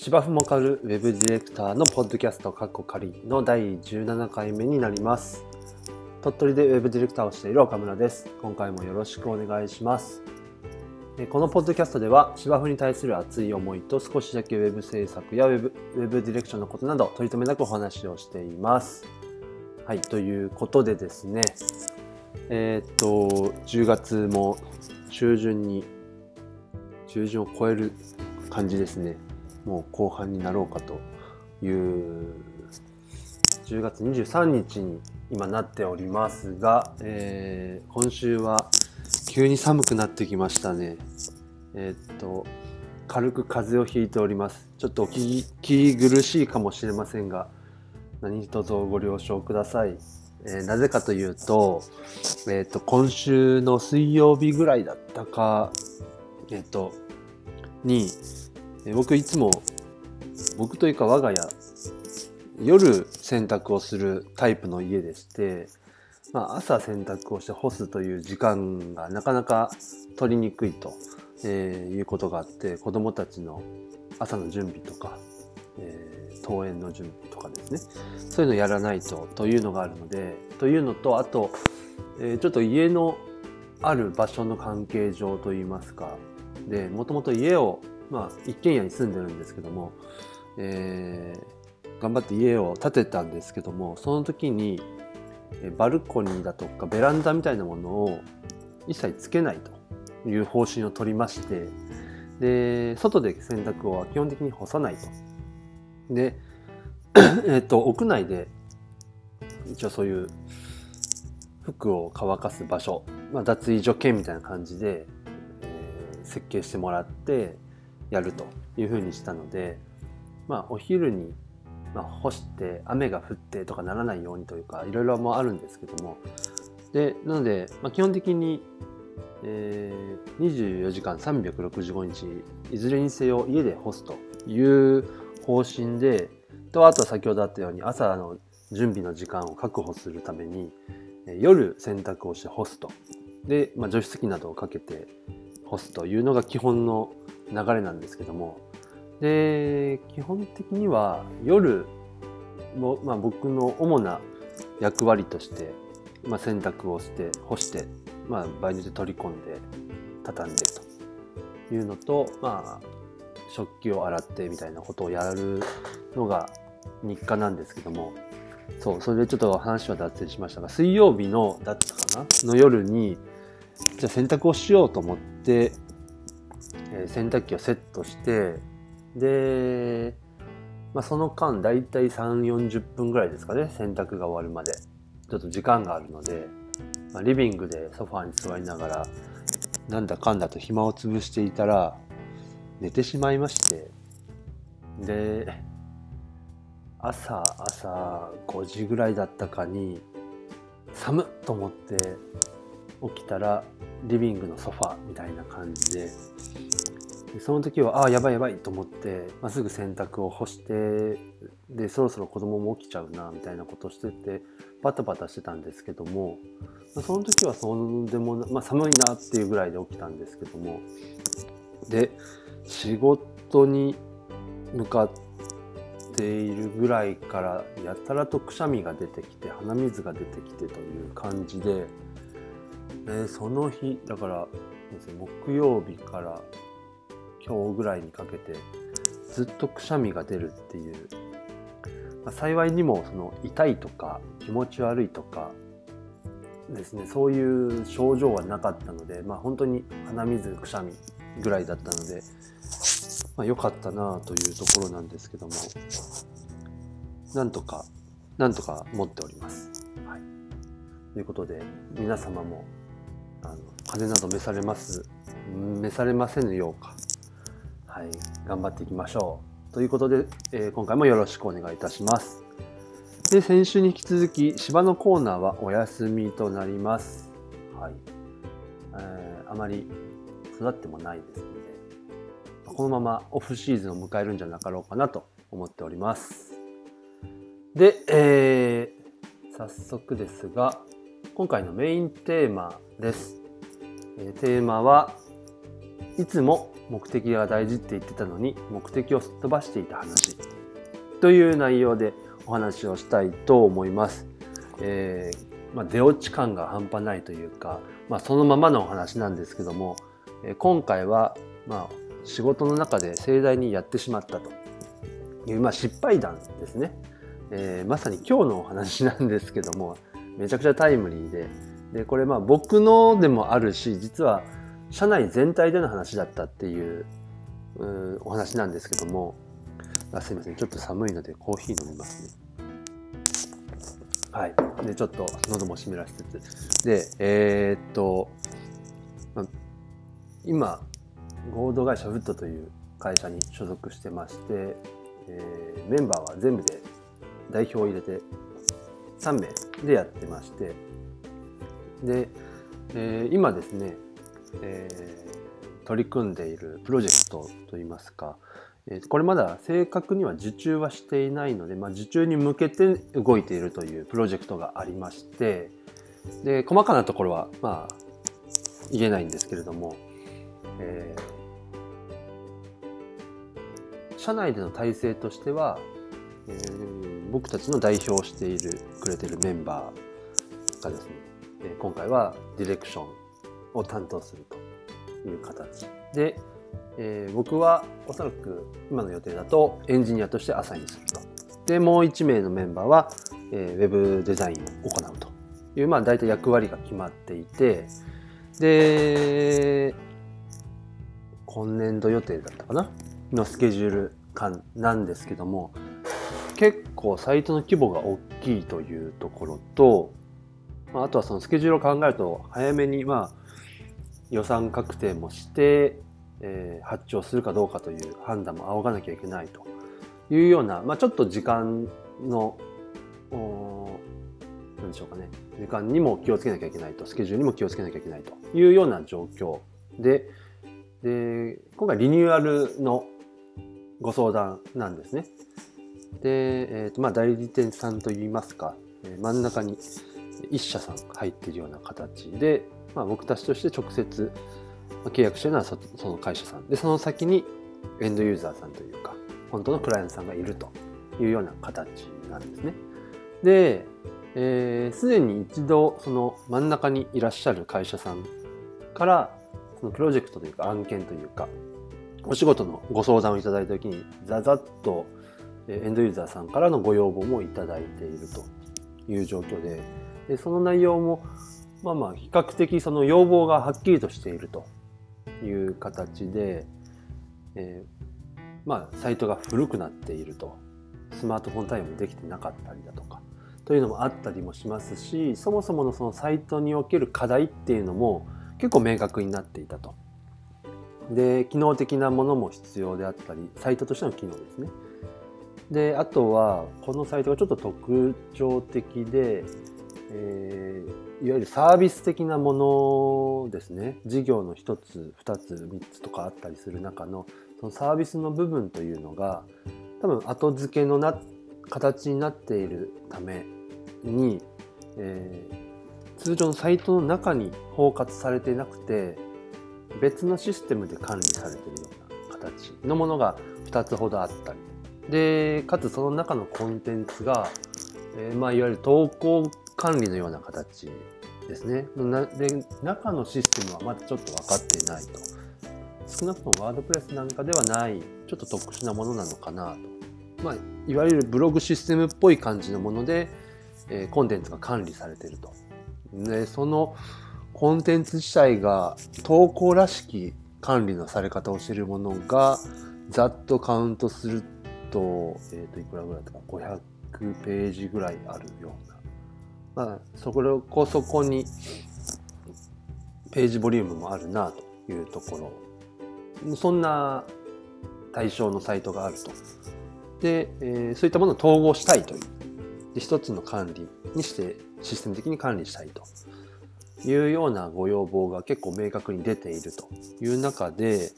芝生もかるウェブディレクターのポッドキャストカッコ仮の第17回目になります。鳥取でウェブディレクターをしている岡村です。今回もよろしくお願いします。このポッドキャストでは芝生に対する熱い思いと少しだけウェブ制作やウェブウェブディレクションのことなど取り留めなくお話をしています。はいということでですね。えー、っと10月も中旬に中旬を超える感じですね。もう後半になろうかという10月23日に今なっておりますが、えー、今週は急に寒くなってきましたね。えー、っと、軽く風邪をひいております。ちょっとお聞き苦しいかもしれませんが、何卒ご了承ください。えー、なぜかというと、えっと、今週の水曜日ぐらいだったか、えっと、に、僕いつも、僕というか我が家、夜洗濯をするタイプの家でして、まあ、朝洗濯をして干すという時間がなかなか取りにくいと、えー、いうことがあって子どもたちの朝の準備とか、えー、登園の準備とかですね。そういうのやらないとというのがあるのでというのとあと、えー、ちょっと家のある場所の関係上といいますかでもともと家を、まあ、一軒家に住んでるんですけども、えー、頑張って家を建てたんですけどもその時にバルコニーだとかベランダみたいなものを一切つけないという方針を取りましてで外で洗濯を基本的に干さないと。で、えっと、屋内で一応そういう服を乾かす場所、まあ、脱衣所兼みたいな感じで、えー、設計してもらってやるというふうにしたので、まあ、お昼に、干して雨が降ってとかならないようにというかいろいろもあるんですけども。でなので、まあ、基本的に、えー、24時間365日いずれにせよ家で干すという方針でとあと先ほどあったように朝の準備の時間を確保するために夜洗濯をして干すと。で、まあ、除湿機などをかけて干すというのが基本の流れなんですけども。で基本的には夜、まあ、僕の主な役割として、まあ、洗濯をして干して、まあ、場合によって取り込んで畳んでというのと、まあ、食器を洗ってみたいなことをやるのが日課なんですけども。そうそれでちょっと話は脱線しましたが水曜日のだったかな？の夜にじゃあ洗濯をしようと思って、えー、洗濯機をセットしてで、まあ、その間だいたい3、40分ぐらいですかね、洗濯が終わるまで。ちょっと時間があるので、まあ、リビングでソファーに座りながら、なんだかんだと暇を潰していたら、寝てしまいまして、で、朝、朝5時ぐらいだったかに、寒っと思って起きたら、リビングのソファみたいな感じで、でその時はああやばいやばいと思って、まあ、すぐ洗濯を干してでそろそろ子供も起きちゃうなみたいなことしててバタバタしてたんですけども、まあ、その時はそんでもまあ、寒いなっていうぐらいで起きたんですけどもで仕事に向かっているぐらいからやたらとくしゃみが出てきて鼻水が出てきてという感じで、えその日だから木曜日から今日ぐらいにかけてずっとくしゃみが出るっていう、まあ、幸いにもその痛いとか気持ち悪いとかですねそういう症状はなかったので、まあ、本当に鼻水くしゃみぐらいだったので、まあ、良かったなというところなんですけどもなんとかなんとか持っております。はい、ということで皆様もあの風邪など召されます召されませぬようかはい、頑張っていきましょう。ということで、えー、今回もよろしくお願いいたします。で、先週に引き続き、芝のコーナーはお休みとなります。はい。えー、あまり育ってもないですので、このままオフシーズンを迎えるんじゃなかろうかなと思っております。で、えー、早速ですが、今回のメインテーマです。え、テーマは、いつも目的が大事って言ってたのに目的をすっ飛ばしていた話という内容でお話をしたいと思います。えー、まあ、出落ち感が半端ないというか、まあ、そのままのお話なんですけども、え、今回は、まあ、仕事の中で盛大にやってしまったという、まあ、失敗談ですね、えー、まさに今日のお話なんですけどもめちゃくちゃタイムリーで。でこれまあ僕のでもあるし実は社内全体での話だったっていううお話なんですけども。あすいません。ちょっと寒いのでコーヒー飲みますね。はい。でちょっと喉も湿らしつつ。でえー、っと、ま、今合同会社フットという会社に所属してまして、えー、メンバーは全部で代表を入れて3名でやってましてで、えー、今ですねえー、取り組んでいるプロジェクトといいますか、えー、これまだ正確には受注はしていないので、まあ、受注に向けて動いているというプロジェクトがありましてで細かなところはまあ言えないんですけれども、えー、社内での体制としては、え、僕たちの代表しているくれてるメンバーがですねえ今回はディレクションを担当するという形で、えー、僕はおそらく今の予定だとエンジニアとしてアサインすると。で、もう1名のメンバーは、えー、ウェブデザインを行うという、まあ大体役割が決まっていて、で、今年度予定だったかな？のスケジュール感なんですけども、結構サイトの規模が大きいというところと、あとはそのスケジュールを考えると早めにまあ予算確定もして、えー、発注するかどうかという判断も仰がなきゃいけないというような、まあ、ちょっと時間の何でしょうかね時間にも気をつけなきゃいけないとスケジュールにも気をつけなきゃいけないというような状況でで今回リニューアルのご相談なんですね。で、えーとまあ、代理店さんといいますか、え真ん中に一社さん入っているような形で、まあ、僕たちとして直接契約してるのはその会社さんでその先にエンドユーザーさんというか本当のクライアントさんがいるというような形なんですね。で、えー、すでに一度その真ん中にいらっしゃる会社さんからそのプロジェクトというか案件というかお仕事のご相談をいただいた時にざざっとエンドユーザーさんからのご要望もいただいているという状況ででその内容もまあまあ比較的その要望がはっきりとしているという形で、えー、まあサイトが古くなっているとスマートフォン対応もできてなかったりだとかというのもあったりもしますしそもそものそのサイトにおける課題っていうのも結構明確になっていたと。で機能的なものも必要であったりサイトとしての機能ですね。であとはこのサイトがちょっと特徴的でえー、いわゆるサービス的なものですね。事業の1つ2つ3つとかあったりする中のそのサービスの部分というのが多分後付けのな形になっているために、えー、通常のサイトの中に包括されてなくて別のシステムで管理されているような形のものが2つほどあったりでかつその中のコンテンツが、えーまあ、いわゆる投稿管理のような形ですね。で中のシステムはまだちょっと分かっていないと。少なくともワードプレスなんかではないちょっと特殊なものなのかなと。まあ、いわゆるブログシステムっぽい感じのもので、えー、コンテンツが管理されていると。でそのコンテンツ自体が投稿らしき管理のされ方をしているものがざっとカウントすると,、とえー、といくらぐらいとか500ページぐらいあるような。まあ、そこそこにページボリュームもあるなというところ。そんな対象のサイトがあると。で、えー、そういったものを統合したいという。で一つの管理にしてシステム的に管理したいと。いうようなご要望が結構明確に出ているという中で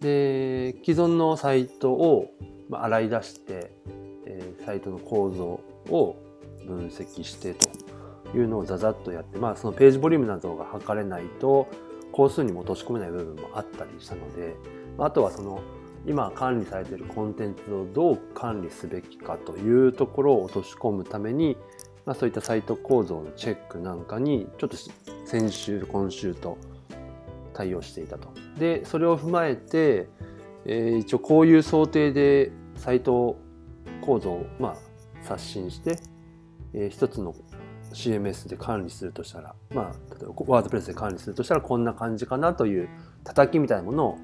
で既存のサイトを洗い出して、え、サイトの構造を分析してというのをざざっとやって、まあ、そのページボリュームなどが測れないと工数にも落とし込めない部分もあったりしたので、あとはその今管理されているコンテンツをどう管理すべきかというところを落とし込むために、まあ、そういったサイト構造のチェックなんかにちょっと先週今週と対応していたと。でそれを踏まえて、えー、一応こういう想定でサイト構造を、まあ、刷新して、えー、一つの CMS で管理するとしたら、まあ、例えばワードプレスで管理するとしたらこんな感じかなという叩きみたいなものを、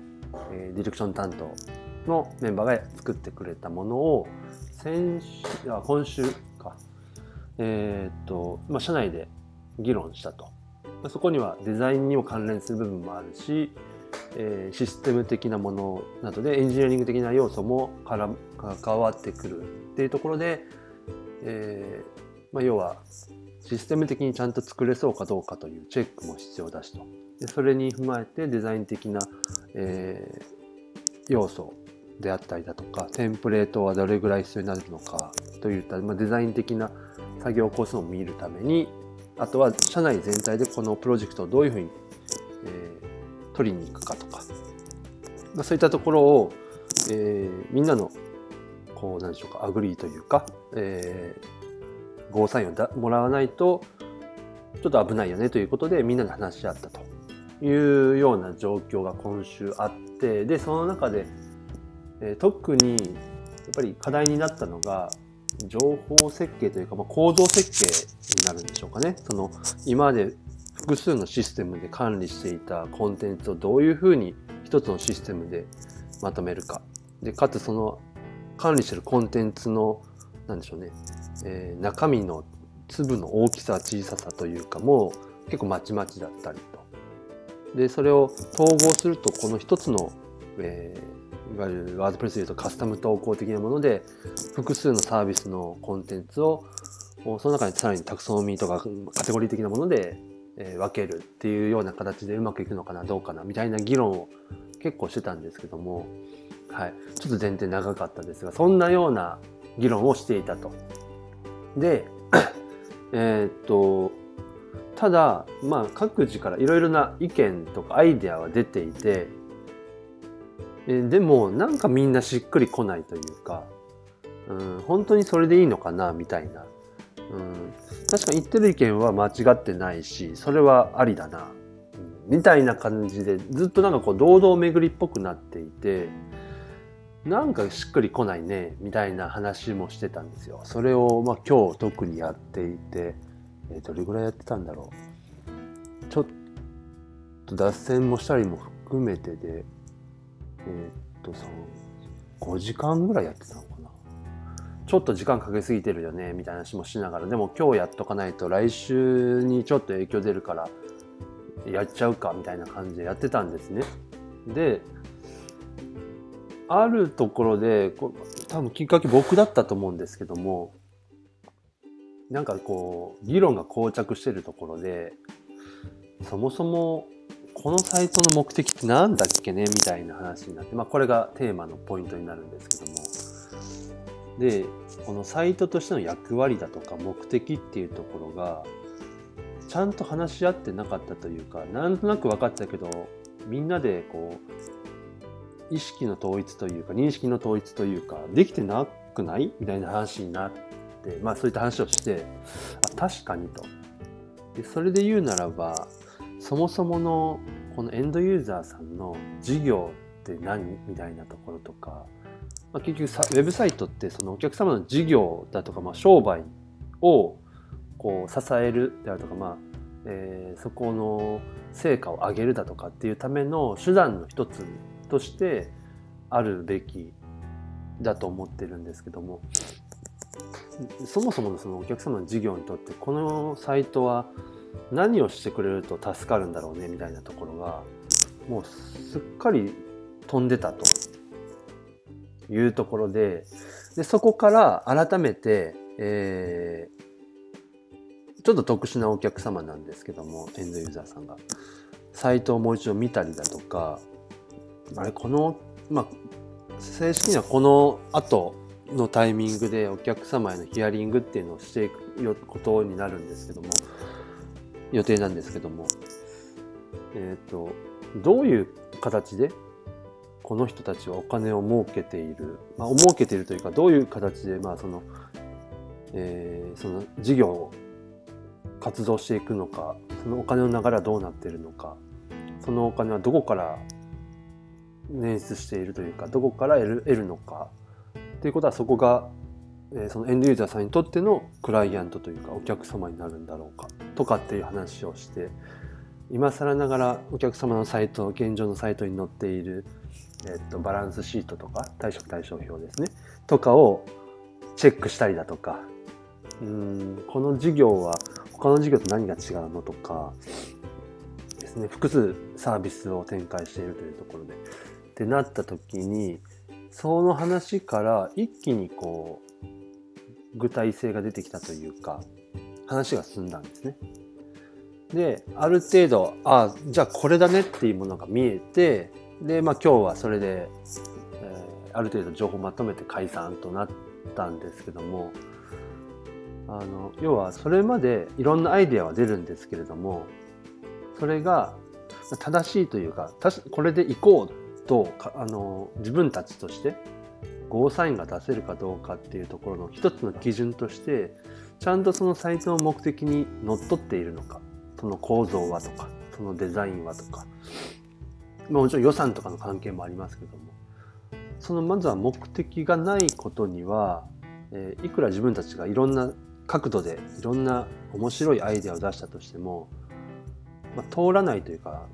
えー、ディレクション担当のメンバーが作ってくれたものを先週あ今週かえー、っと、まあ、社内で議論したと。そこにはデザインにも関連する部分もあるし、えー、システム的なものなどでエンジニアリング的な要素もから関わってくるっていうところで、えーまあ、要はシステム的にちゃんと作れそうかどうかというチェックも必要だしと。でそれに踏まえてデザイン的な、えー、要素であったりだとか、テンプレートはどれぐらい必要になるのかといった、まあ、デザイン的な作業工数を見るために、あとは社内全体でこのプロジェクトをどういうふうに、えー、取りに行くかとか、まあ、そういったところを、えー、みんなのこうなんでしょうか agree というか、えー、ゴーサインをだもらわないとちょっと危ないよねということでみんなで話し合ったというような状況が今週あってでその中で、えー、特にやっぱり課題になったのが情報設計というか、まあ、構造設計になるんでしょうかね。その今まで複数のシステムで管理していたコンテンツをどういうふうに一つのシステムでまとめるか。で、かつその管理してるコンテンツの、なんでしょうね、えー、中身の粒の大きさ小ささというかも結構まちまちだったりと。でそれを統合するとこの一つの、えー、いわゆるワードプレスでいうとカスタム投稿的なもので複数のサービスのコンテンツをその中にさらにタクソノミーとかカテゴリー的なもので、分けるっていうような形でうまくいくのかなどうかなみたいな議論を結構してたんですけども、はい、ちょっと前提長かったですがそんなような議論をしていたと。で、え、っと、ただ、まあ、各自からいろいろな意見とかアイデアは出ていて、えでも、なんかみんなしっくりこないというか、うん、本当にそれでいいのかな、みたいな。うん、確かに言ってる意見は間違ってないし、それはありだな、うん、みたいな感じで、ずっとなんかこう、堂々巡りっぽくなっていて、なんかしっくりこないねみたいな話もしてたんですよ。それをまあ今日特にやっていて、えー、どれぐらいやってたんだろう。ちょっと脱線もしたりも含めてで、えー、っとその5時間ぐらいやってたのかな。ちょっと時間かけすぎてるよねみたいな話もしながら、でも今日やっとかないと来週にちょっと影響出るからやっちゃうかみたいな感じでやってたんですね。で、あるところでこ多分きっかけ僕だったと思うんですけどもなんかこう議論が膠着してるところでそもそもこのサイトの目的って何だっけねみたいな話になって、まあ、これがテーマのポイントになるんですけども。でこのサイトとしての役割だとか目的っていうところがちゃんと話し合ってなかったというかなんとなく分かったけどみんなでこう意識の統一というか認識の統一というかできてなくない？みたいな話になってまあそういった話をしてあ確かにと。でそれで言うならばそもそものこのエンドユーザーさんの事業って何みたいなところとか、まあ、結局ウェブサイトってそのお客様の事業だとか、まあ、商売をこう支えるであるとか、まあえー、そこの成果を上げるだとかっていうための手段の一つとしてあるべきだと思ってるんですけどもそもそものそのお客様の事業にとってこのサイトは何をしてくれると助かるんだろうねみたいなところがもうすっかり飛んでたと。いうところででそこから改めて、えー、ちょっと特殊なお客様なんですけどもエンドユーザーさんが。サイトをもう一度見たりだとかあれこのまあ正式にはこの後のタイミングでお客様へのヒアリングっていうのをしていくことになるんですけども予定なんですけども。えっ、とどういう形でこの人たちはお金を儲けている、まあ、儲けているというかどういう形でまあその、えー、その事業を活動していくのかそのお金の流れはどうなっているのかそのお金はどこから捻出しているというかどこから得るのかということはそこが、え、そのエンドユーザーさんにとってのクライアントというかお客様になるんだろうかとかっていう話をして今更ながらお客様のサイト現状のサイトに載っている、えっと、バランスシートとか対象対象表ですね。とかをチェックしたりだとか。うんこの事業は他の事業と何が違うのとかですね。複数サービスを展開しているというところで。ってなった時にその話から一気にこう具体性が出てきたというか話が進んだんですね。である程度あじゃあこれだねっていうものが見えてでまあ今日はそれで、えー、ある程度情報まとめて解散となったんですけどもあの要はそれまでいろんなアイデアは出るんですけれどもそれが正しいというかこれでいこうとあの自分たちとしてゴーサインが出せるかどうかっていうところの一つの基準としてちゃんとそのサイトの目的にのっとっているのか。その構造はとかそのデザインはとか、まあ、もちろん予算とかの関係もありますけども。そのまずは目的がないことには、え、いくら自分たちがいろんな角度でいろんな面白いアイデアを出したとしても、ま、通らないというか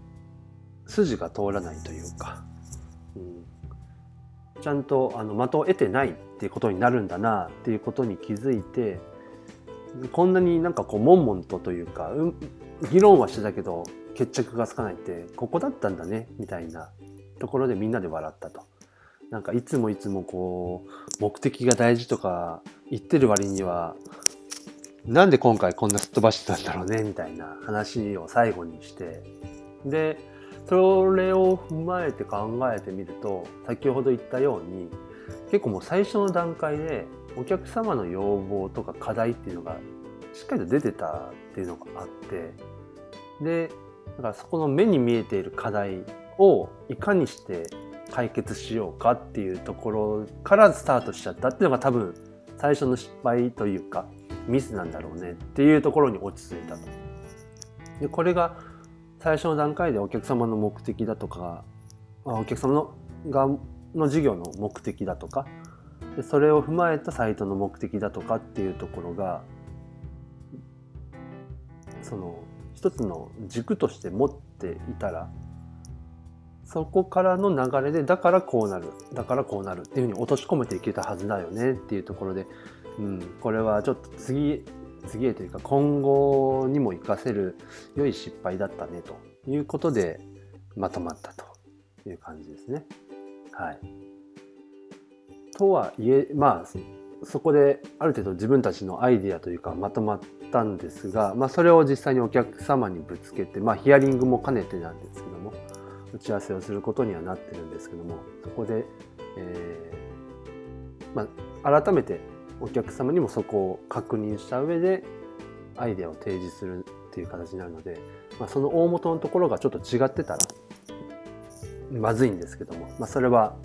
筋が通らないというか、ちゃんとあの的を得てないっていうことになるんだなっていうことに気づいてこんなになんかこう悶々とというか、うん、議論はしてたけど決着がつかないってここだったんだねみたいなところでみんなで笑ったと。なんかいつもいつもこう目的が大事とか言ってる割にはなんで今回こんなすっ飛ばしてたんだろうねみたいな話を最後にしてでそれを踏まえて考えてみると先ほど言ったように結構もう最初の段階でお客様の要望とか課題っていうのがしっかりと出てたっていうのがあってでだからそこの目に見えている課題をいかにして解決しようかっていうところからスタートしちゃったっていうのが多分最初の失敗というかミスなんだろうねっていうところに落ち着いたと。でこれが最初の段階でお客様の目的だとかお客様のがの事業の目的だとかでそれを踏まえたサイトの目的だとかっていうところがその一つの軸として持っていたらそこからの流れでだからこうなるだからこうなるっていうふうに落とし込めていけたはずだよねっていうところで、うん、これはちょっと次次へというか今後にも活かせる良い失敗だったねということでまとまったという感じですね。はい。とはいえまあそこである程度自分たちのアイデアというかまとまったんですが、まあ、それを実際にお客様にぶつけて、まあ、ヒアリングも兼ねてなんですけども打ち合わせをすることにはなってるんですけどもそこで、えーまあ、改めてお客様にもそこを確認した上でアイデアを提示するっていう形になるので、まあ、その大元のところがちょっと違ってたらまずいんですけども、まあ、それは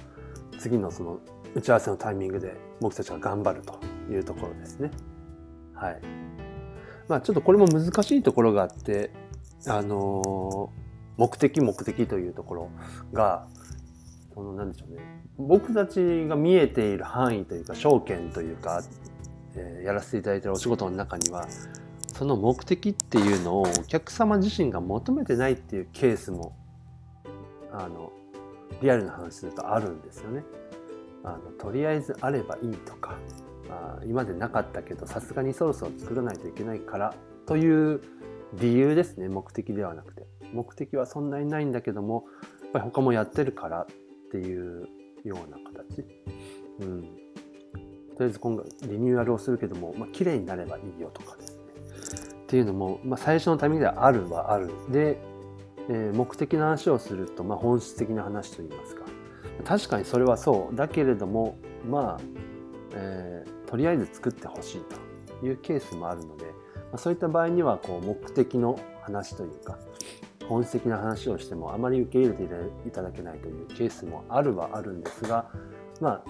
次のその打ち合わせのタイミングで僕たちが頑張るというところですね。はい。まあちょっとこれも難しいところがあって、あのー、目的目的というところが、そのなんでしょうね。僕たちが見えている範囲というか、証券というか、えー、やらせていただいてるお仕事の中には、その目的っていうのをお客様自身が求めてないっていうケースも、あの、リアルな話するとあるんですよね。あのとりあえずあればいいとか、あ、今までなかったけどさすがにそろそろ作らないといけないからという理由ですね目的ではなくて目的はそんなにないんだけどもやっぱり他もやってるからっていうような形、うん、とりあえず今後リニューアルをするけども、まあ綺麗になればいいよとかですね。っていうのも、まあ、最初のタイミングではあるはある。で、えー、目的の話をすると、まあ、本質的な話といいますか。確かにそれはそう。だけれどもまあ、えー、とりあえず作ってほしいというケースもあるので、まあ、そういった場合にはこう目的の話というか本質的な話をしてもあまり受け入れていただけないというケースもあるはあるんですがま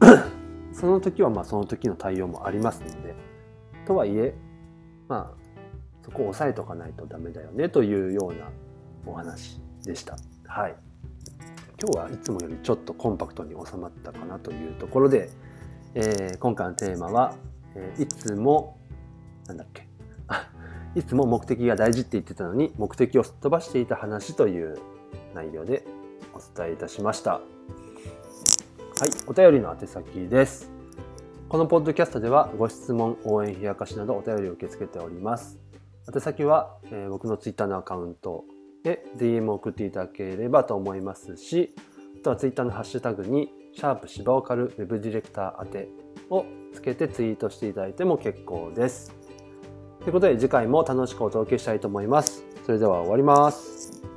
あ その時はまあその時の対応もありますのでとはいえまあそこを押さえとかないとダメだよねというようなお話でした。はい。今日はいつもよりちょっとコンパクトに収まったかなというところで、えー、今回のテーマは、えー、いつも、なんだっけ、いつも目的が大事って言ってたのに目的をすっ飛ばしていた話という内容でお伝えいたしました。はい、お便りの宛先です。このポッドキャストではご質問、応援、冷やかしなどお便りを受け付けております。宛先は、えー、僕のツイッターのアカウントで DM を送っていただければと思いますし、あとはツイッターのハッシュタグに、シャープ芝オカルウェブディレクター宛てをつけてツイートしていただいても結構です。ということで次回も楽しくお届けしたいと思います。それでは終わります。